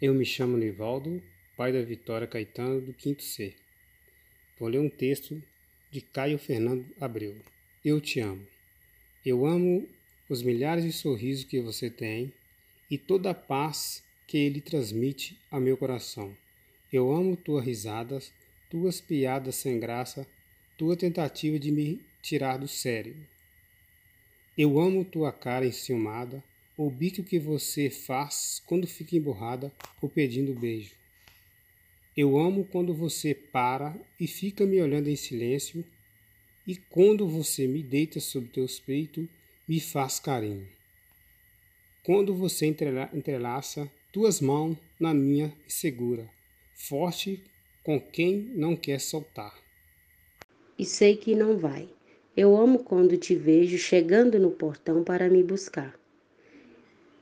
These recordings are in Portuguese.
Eu me chamo Nivaldo, pai da Vitória Caetano, do quinto C. Vou ler um texto de Caio Fernando Abreu. Eu te amo. Eu amo os milhares de sorrisos que você tem e toda a paz que ele transmite a meu coração. Eu amo tuas risadas, tuas piadas sem graça, tua tentativa de me tirar do sério. Eu amo tua cara enciumada, o bico que você faz quando fica emburrada ou pedindo beijo. Eu amo quando você para e fica me olhando em silêncio, e quando você me deita sobre teus peitos, me faz carinho. Quando você entrelaça tuas mãos na minha e segura, forte com quem não quer soltar. E sei que não vai. Eu amo quando te vejo chegando no portão para me buscar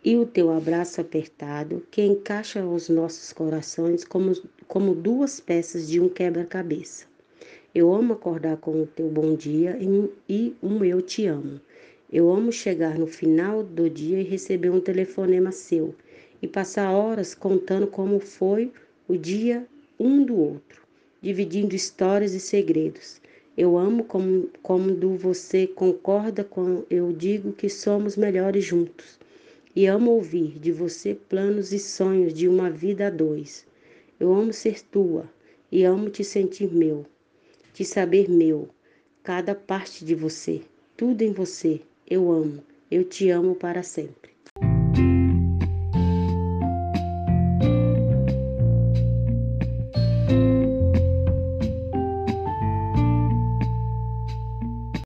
e o teu abraço apertado que encaixa os nossos corações como, como duas peças de um quebra-cabeça. Eu amo acordar com o teu bom dia e, e um eu te amo. Eu amo chegar no final do dia e receber um telefonema seu e passar horas contando como foi o dia um do outro, dividindo histórias e segredos. Eu amo como, como você concorda com eu digo que somos melhores juntos e amo ouvir de você planos e sonhos de uma vida a dois. Eu amo ser tua e amo te sentir meu, te saber meu, cada parte de você, tudo em você. Eu amo, eu te amo para sempre.